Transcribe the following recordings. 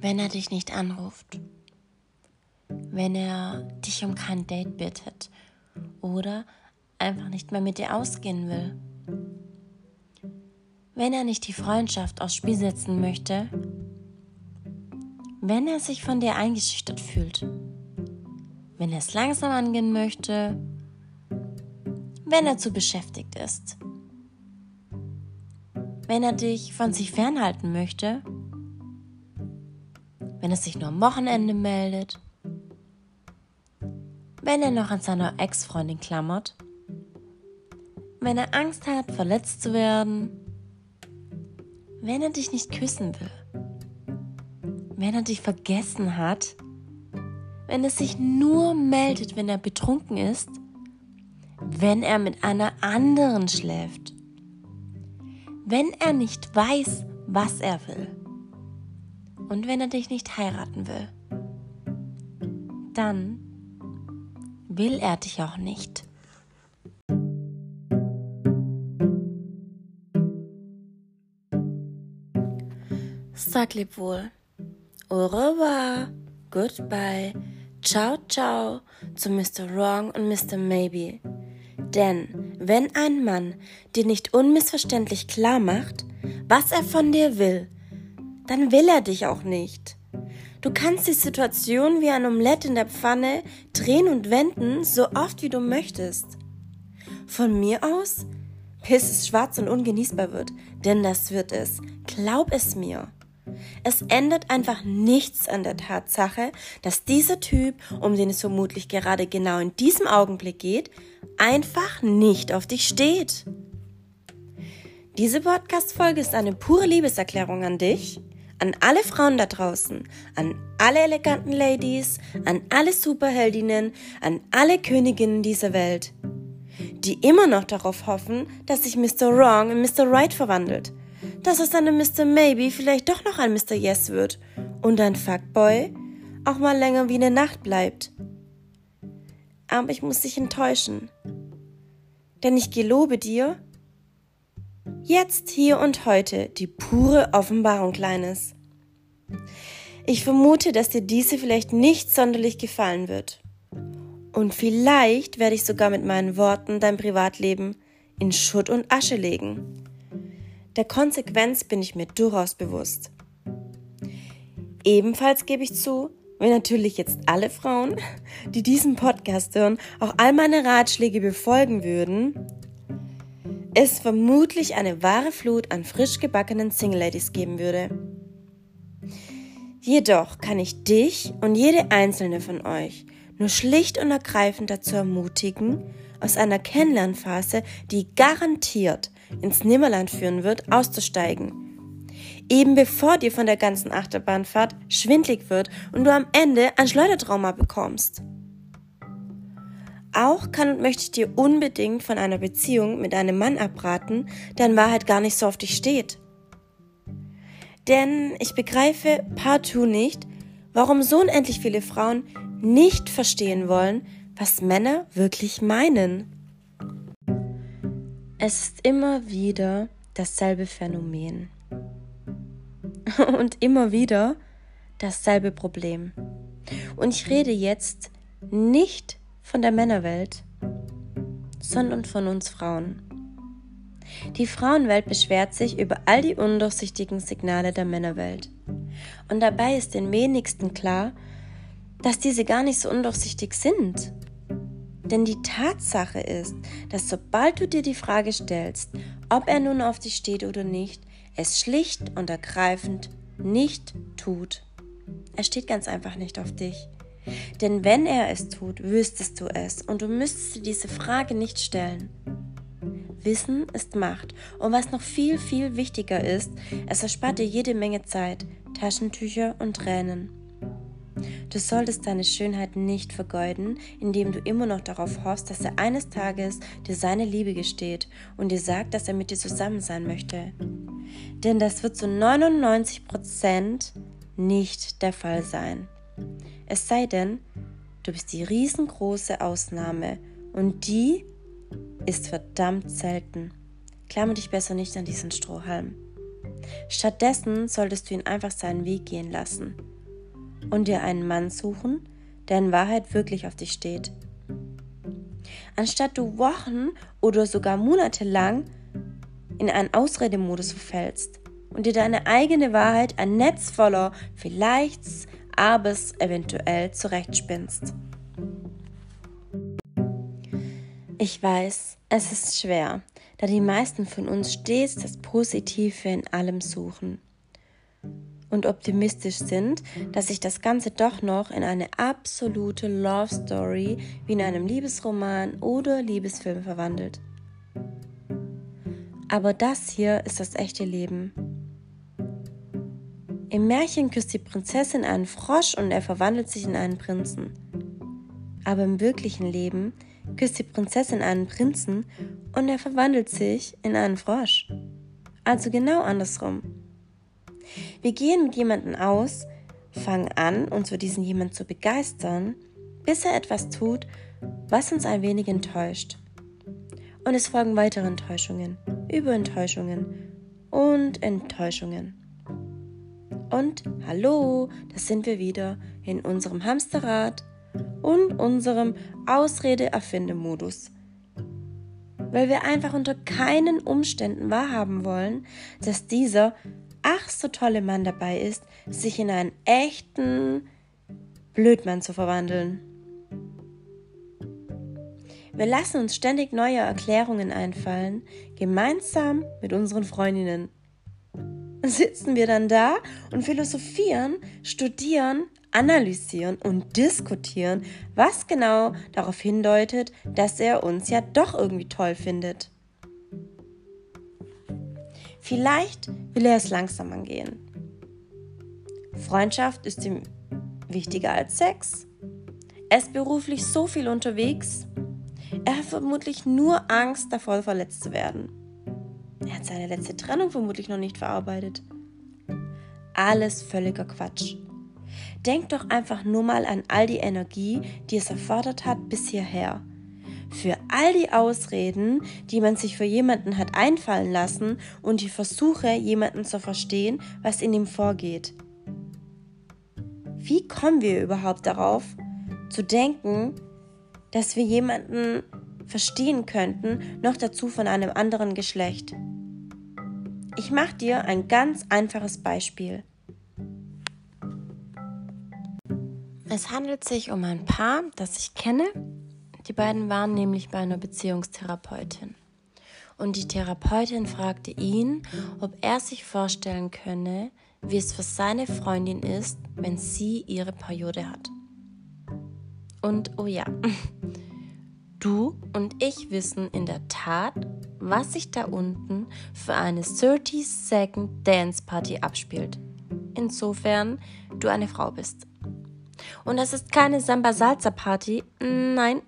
wenn er dich nicht anruft, wenn er dich um kein Date bittet oder einfach nicht mehr mit dir ausgehen will, wenn er nicht die Freundschaft aufs Spiel setzen möchte, wenn er sich von dir eingeschüchtert fühlt, wenn er es langsam angehen möchte, wenn er zu beschäftigt ist, wenn er dich von sich fernhalten möchte, wenn er sich nur am Wochenende meldet, wenn er noch an seiner Ex-Freundin klammert, wenn er Angst hat, verletzt zu werden, wenn er dich nicht küssen will, wenn er dich vergessen hat, wenn er sich nur meldet, wenn er betrunken ist, wenn er mit einer anderen schläft, wenn er nicht weiß, was er will und wenn er dich nicht heiraten will, dann will er dich auch nicht. Sag lieb wohl. Au revoir, goodbye, ciao, ciao zu Mr. Wrong und Mr. Maybe. Denn wenn ein Mann dir nicht unmissverständlich klar macht, was er von dir will, dann will er dich auch nicht. Du kannst die Situation wie ein Omelett in der Pfanne drehen und wenden, so oft wie du möchtest. Von mir aus, bis es schwarz und ungenießbar wird, denn das wird es. Glaub es mir. Es ändert einfach nichts an der Tatsache, dass dieser Typ, um den es vermutlich gerade genau in diesem Augenblick geht, einfach nicht auf dich steht. Diese Podcast-Folge ist eine pure Liebeserklärung an dich, an alle Frauen da draußen, an alle eleganten Ladies, an alle Superheldinnen, an alle Königinnen dieser Welt, die immer noch darauf hoffen, dass sich Mr. Wrong in Mr. Right verwandelt dass aus einem Mr. Maybe vielleicht doch noch ein Mr. Yes wird und ein Fuckboy auch mal länger wie eine Nacht bleibt. Aber ich muss dich enttäuschen. Denn ich gelobe dir, jetzt, hier und heute, die pure Offenbarung, Kleines. Ich vermute, dass dir diese vielleicht nicht sonderlich gefallen wird. Und vielleicht werde ich sogar mit meinen Worten dein Privatleben in Schutt und Asche legen. Der Konsequenz bin ich mir durchaus bewusst. Ebenfalls gebe ich zu, wenn natürlich jetzt alle Frauen, die diesen Podcast hören, auch all meine Ratschläge befolgen würden, es vermutlich eine wahre Flut an frisch gebackenen Single Ladies geben würde. Jedoch kann ich dich und jede einzelne von euch nur schlicht und ergreifend dazu ermutigen, aus einer Kennenlernphase, die garantiert ins Nimmerland führen wird, auszusteigen. Eben bevor dir von der ganzen Achterbahnfahrt schwindlig wird und du am Ende ein Schleudertrauma bekommst. Auch kann und möchte ich dir unbedingt von einer Beziehung mit einem Mann abraten, der in Wahrheit gar nicht so auf dich steht. Denn ich begreife partout nicht, warum so unendlich viele Frauen nicht verstehen wollen, was Männer wirklich meinen. Es ist immer wieder dasselbe Phänomen. Und immer wieder dasselbe Problem. Und ich rede jetzt nicht von der Männerwelt, sondern von uns Frauen. Die Frauenwelt beschwert sich über all die undurchsichtigen Signale der Männerwelt. Und dabei ist den wenigsten klar, dass diese gar nicht so undurchsichtig sind. Denn die Tatsache ist, dass sobald du dir die Frage stellst, ob er nun auf dich steht oder nicht, es schlicht und ergreifend nicht tut. Er steht ganz einfach nicht auf dich. Denn wenn er es tut, wüsstest du es und du müsstest dir diese Frage nicht stellen. Wissen ist Macht und was noch viel, viel wichtiger ist, es erspart dir jede Menge Zeit, Taschentücher und Tränen. Du solltest deine Schönheit nicht vergeuden, indem du immer noch darauf hoffst, dass er eines Tages dir seine Liebe gesteht und dir sagt, dass er mit dir zusammen sein möchte. Denn das wird zu 99% nicht der Fall sein. Es sei denn, du bist die riesengroße Ausnahme und die ist verdammt selten. Klammer dich besser nicht an diesen Strohhalm. Stattdessen solltest du ihn einfach seinen Weg gehen lassen und dir einen Mann suchen, der in Wahrheit wirklich auf dich steht. Anstatt du Wochen oder sogar Monate lang in einen Ausredemodus verfällst und dir deine eigene Wahrheit ein Netz voller Vielleichts, Abers eventuell zurechtspinnst. Ich weiß, es ist schwer, da die meisten von uns stets das Positive in allem suchen und optimistisch sind, dass sich das Ganze doch noch in eine absolute Love Story wie in einem Liebesroman oder Liebesfilm verwandelt. Aber das hier ist das echte Leben. Im Märchen küsst die Prinzessin einen Frosch und er verwandelt sich in einen Prinzen. Aber im wirklichen Leben küsst die Prinzessin einen Prinzen und er verwandelt sich in einen Frosch. Also genau andersrum. Wir gehen mit jemandem aus, fangen an, uns für diesen jemand zu begeistern, bis er etwas tut, was uns ein wenig enttäuscht. Und es folgen weitere Enttäuschungen, Überenttäuschungen und Enttäuschungen. Und hallo, da sind wir wieder in unserem Hamsterrad und unserem Ausrede-Erfinde-Modus. Weil wir einfach unter keinen Umständen wahrhaben wollen, dass dieser ach so tolle Mann dabei ist, sich in einen echten Blödmann zu verwandeln. Wir lassen uns ständig neue Erklärungen einfallen, gemeinsam mit unseren Freundinnen. Sitzen wir dann da und philosophieren, studieren, analysieren und diskutieren, was genau darauf hindeutet, dass er uns ja doch irgendwie toll findet. Vielleicht will er es langsam angehen. Freundschaft ist ihm wichtiger als Sex. Er ist beruflich so viel unterwegs. Er hat vermutlich nur Angst davor, verletzt zu werden. Er hat seine letzte Trennung vermutlich noch nicht verarbeitet. Alles völliger Quatsch. Denk doch einfach nur mal an all die Energie, die es erfordert hat bis hierher. Für all die Ausreden, die man sich für jemanden hat einfallen lassen und die Versuche, jemanden zu verstehen, was in ihm vorgeht. Wie kommen wir überhaupt darauf, zu denken, dass wir jemanden verstehen könnten, noch dazu von einem anderen Geschlecht? Ich mache dir ein ganz einfaches Beispiel. Es handelt sich um ein Paar, das ich kenne. Die beiden waren nämlich bei einer Beziehungstherapeutin. Und die Therapeutin fragte ihn, ob er sich vorstellen könne, wie es für seine Freundin ist, wenn sie ihre Periode hat. Und oh ja, du und ich wissen in der Tat, was sich da unten für eine 30-Second Dance Party abspielt. Insofern du eine Frau bist. Und das ist keine Samba-Salsa-Party, nein,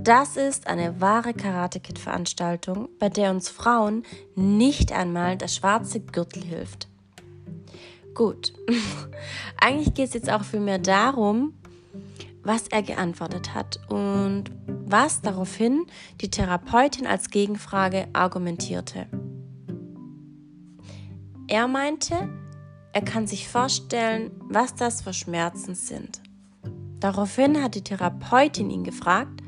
das ist eine wahre Karate-Kid-Veranstaltung, bei der uns Frauen nicht einmal das schwarze Gürtel hilft. Gut, eigentlich geht es jetzt auch vielmehr darum, was er geantwortet hat und was daraufhin die Therapeutin als Gegenfrage argumentierte. Er meinte, er kann sich vorstellen, was das für Schmerzen sind. Daraufhin hat die Therapeutin ihn gefragt,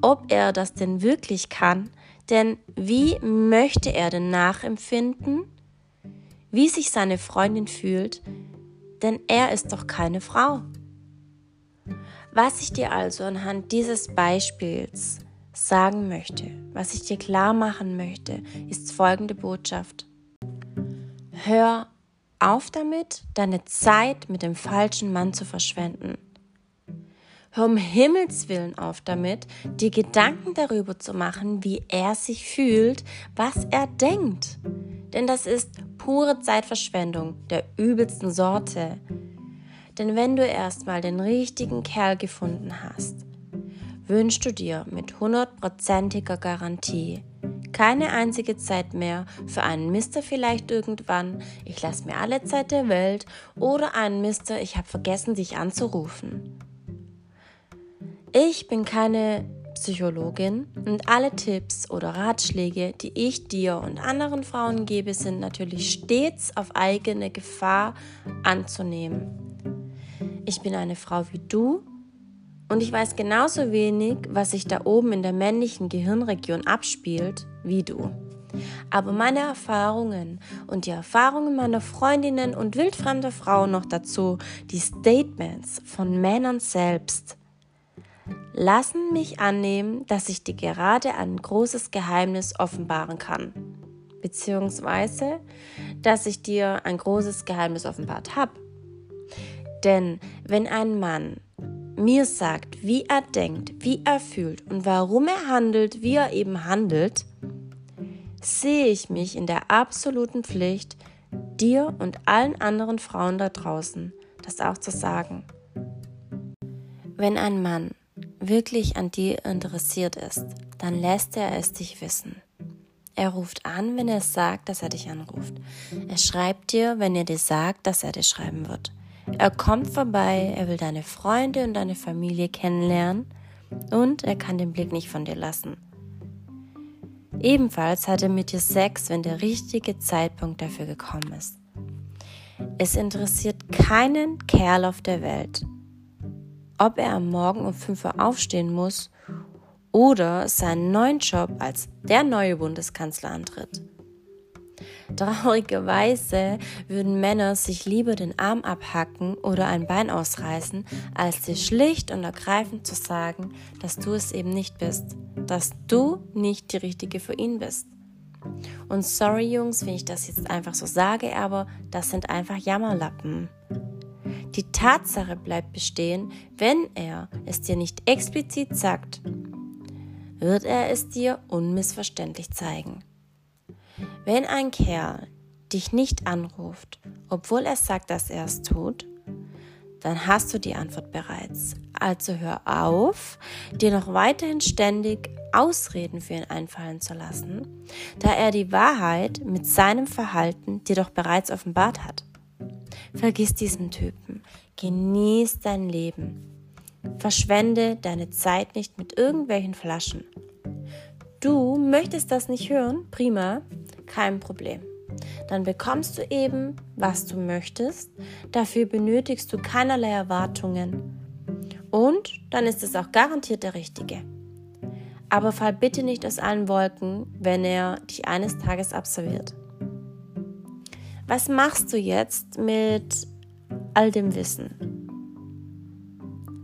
ob er das denn wirklich kann, denn wie möchte er denn nachempfinden, wie sich seine Freundin fühlt, denn er ist doch keine Frau. Was ich dir also anhand dieses Beispiels sagen möchte, was ich dir klar machen möchte, ist folgende Botschaft. Hör auf damit, deine Zeit mit dem falschen Mann zu verschwenden. Hör um Himmels willen auf damit, dir Gedanken darüber zu machen, wie er sich fühlt, was er denkt. Denn das ist pure Zeitverschwendung der übelsten Sorte. Denn wenn du erstmal den richtigen Kerl gefunden hast, wünschst du dir mit hundertprozentiger Garantie keine einzige Zeit mehr für einen Mister vielleicht irgendwann, ich lasse mir alle Zeit der Welt oder einen Mister, ich habe vergessen dich anzurufen. Ich bin keine Psychologin und alle Tipps oder Ratschläge, die ich dir und anderen Frauen gebe, sind natürlich stets auf eigene Gefahr anzunehmen. Ich bin eine Frau wie du und ich weiß genauso wenig, was sich da oben in der männlichen Gehirnregion abspielt, wie du. Aber meine Erfahrungen und die Erfahrungen meiner Freundinnen und wildfremder Frauen noch dazu, die Statements von Männern selbst, lassen mich annehmen, dass ich dir gerade ein großes Geheimnis offenbaren kann. Beziehungsweise, dass ich dir ein großes Geheimnis offenbart habe. Denn wenn ein Mann mir sagt, wie er denkt, wie er fühlt und warum er handelt, wie er eben handelt, sehe ich mich in der absoluten Pflicht, dir und allen anderen Frauen da draußen das auch zu sagen. Wenn ein Mann wirklich an dir interessiert ist, dann lässt er es dich wissen. Er ruft an, wenn er sagt, dass er dich anruft. Er schreibt dir, wenn er dir sagt, dass er dir schreiben wird. Er kommt vorbei, er will deine Freunde und deine Familie kennenlernen und er kann den Blick nicht von dir lassen. Ebenfalls hat er mit dir Sex, wenn der richtige Zeitpunkt dafür gekommen ist. Es interessiert keinen Kerl auf der Welt, ob er am Morgen um 5 Uhr aufstehen muss oder seinen neuen Job als der neue Bundeskanzler antritt. Traurigerweise würden Männer sich lieber den Arm abhacken oder ein Bein ausreißen, als dir schlicht und ergreifend zu sagen, dass du es eben nicht bist, dass du nicht die Richtige für ihn bist. Und sorry Jungs, wenn ich das jetzt einfach so sage, aber das sind einfach Jammerlappen. Die Tatsache bleibt bestehen, wenn er es dir nicht explizit sagt, wird er es dir unmissverständlich zeigen. Wenn ein Kerl dich nicht anruft, obwohl er sagt, dass er es tut, dann hast du die Antwort bereits. Also hör auf, dir noch weiterhin ständig Ausreden für ihn einfallen zu lassen, da er die Wahrheit mit seinem Verhalten dir doch bereits offenbart hat. Vergiss diesen Typen. Genieß dein Leben. Verschwende deine Zeit nicht mit irgendwelchen Flaschen. Du möchtest das nicht hören? Prima, kein Problem. Dann bekommst du eben, was du möchtest. Dafür benötigst du keinerlei Erwartungen. Und dann ist es auch garantiert der Richtige. Aber fall bitte nicht aus allen Wolken, wenn er dich eines Tages absolviert. Was machst du jetzt mit all dem Wissen?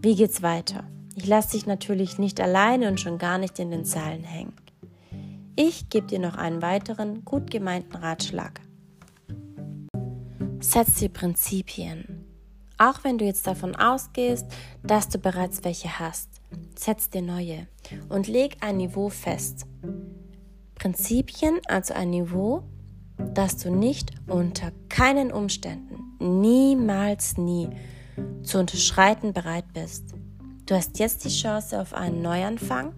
Wie geht's weiter? Ich lasse dich natürlich nicht alleine und schon gar nicht in den Zeilen hängen. Ich gebe dir noch einen weiteren gut gemeinten Ratschlag. Setz dir Prinzipien. Auch wenn du jetzt davon ausgehst, dass du bereits welche hast, setz dir neue und leg ein Niveau fest. Prinzipien, also ein Niveau, dass du nicht unter keinen Umständen, niemals nie zu unterschreiten bereit bist. Du hast jetzt die Chance auf einen Neuanfang.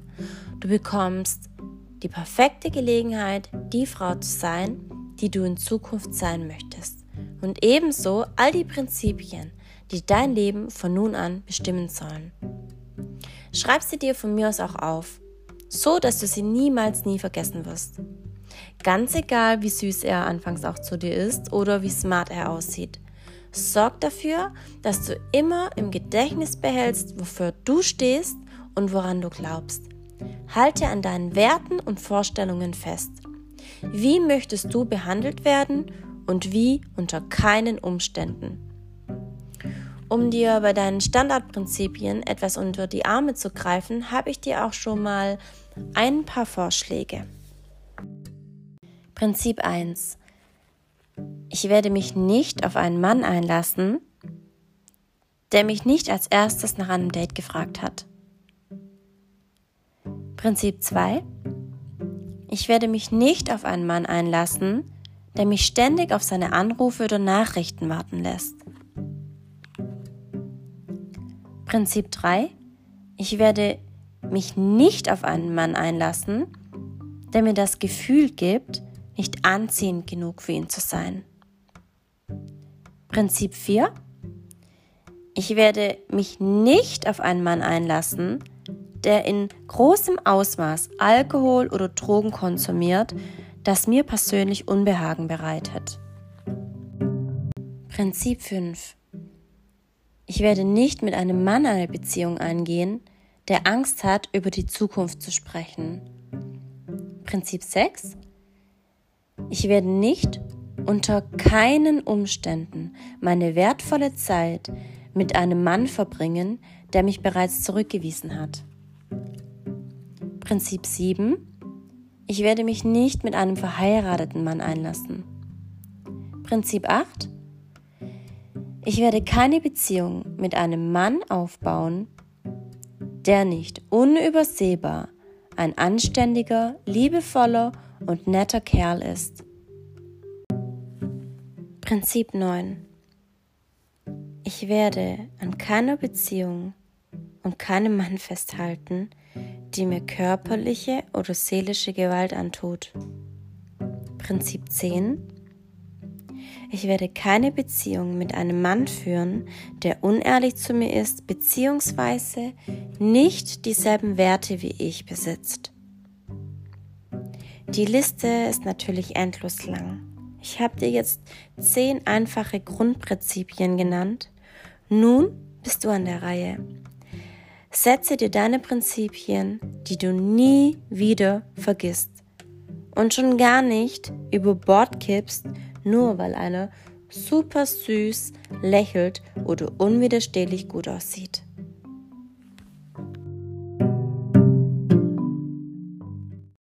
Du bekommst die perfekte Gelegenheit, die Frau zu sein, die du in Zukunft sein möchtest. Und ebenso all die Prinzipien, die dein Leben von nun an bestimmen sollen. Schreib sie dir von mir aus auch auf, so dass du sie niemals nie vergessen wirst. Ganz egal, wie süß er anfangs auch zu dir ist oder wie smart er aussieht. Sorg dafür, dass du immer im Gedächtnis behältst, wofür du stehst und woran du glaubst. Halte an deinen Werten und Vorstellungen fest. Wie möchtest du behandelt werden und wie unter keinen Umständen? Um dir bei deinen Standardprinzipien etwas unter die Arme zu greifen, habe ich dir auch schon mal ein paar Vorschläge. Prinzip 1. Ich werde mich nicht auf einen Mann einlassen, der mich nicht als erstes nach einem Date gefragt hat. Prinzip 2. Ich werde mich nicht auf einen Mann einlassen, der mich ständig auf seine Anrufe oder Nachrichten warten lässt. Prinzip 3. Ich werde mich nicht auf einen Mann einlassen, der mir das Gefühl gibt, nicht anziehend genug für ihn zu sein. Prinzip 4. Ich werde mich nicht auf einen Mann einlassen, der in großem Ausmaß Alkohol oder Drogen konsumiert, das mir persönlich Unbehagen bereitet. Prinzip 5. Ich werde nicht mit einem Mann eine Beziehung eingehen, der Angst hat, über die Zukunft zu sprechen. Prinzip 6. Ich werde nicht unter keinen Umständen meine wertvolle Zeit mit einem Mann verbringen, der mich bereits zurückgewiesen hat. Prinzip 7. Ich werde mich nicht mit einem verheirateten Mann einlassen. Prinzip 8. Ich werde keine Beziehung mit einem Mann aufbauen, der nicht unübersehbar ein anständiger, liebevoller und netter Kerl ist. Prinzip 9. Ich werde an keiner Beziehung und keinem Mann festhalten, die mir körperliche oder seelische Gewalt antut. Prinzip 10. Ich werde keine Beziehung mit einem Mann führen, der unehrlich zu mir ist, beziehungsweise nicht dieselben Werte wie ich besitzt. Die Liste ist natürlich endlos lang. Ich habe dir jetzt zehn einfache Grundprinzipien genannt. Nun bist du an der Reihe. Setze dir deine Prinzipien, die du nie wieder vergisst und schon gar nicht über Bord kippst, nur weil einer super süß, lächelt oder unwiderstehlich gut aussieht.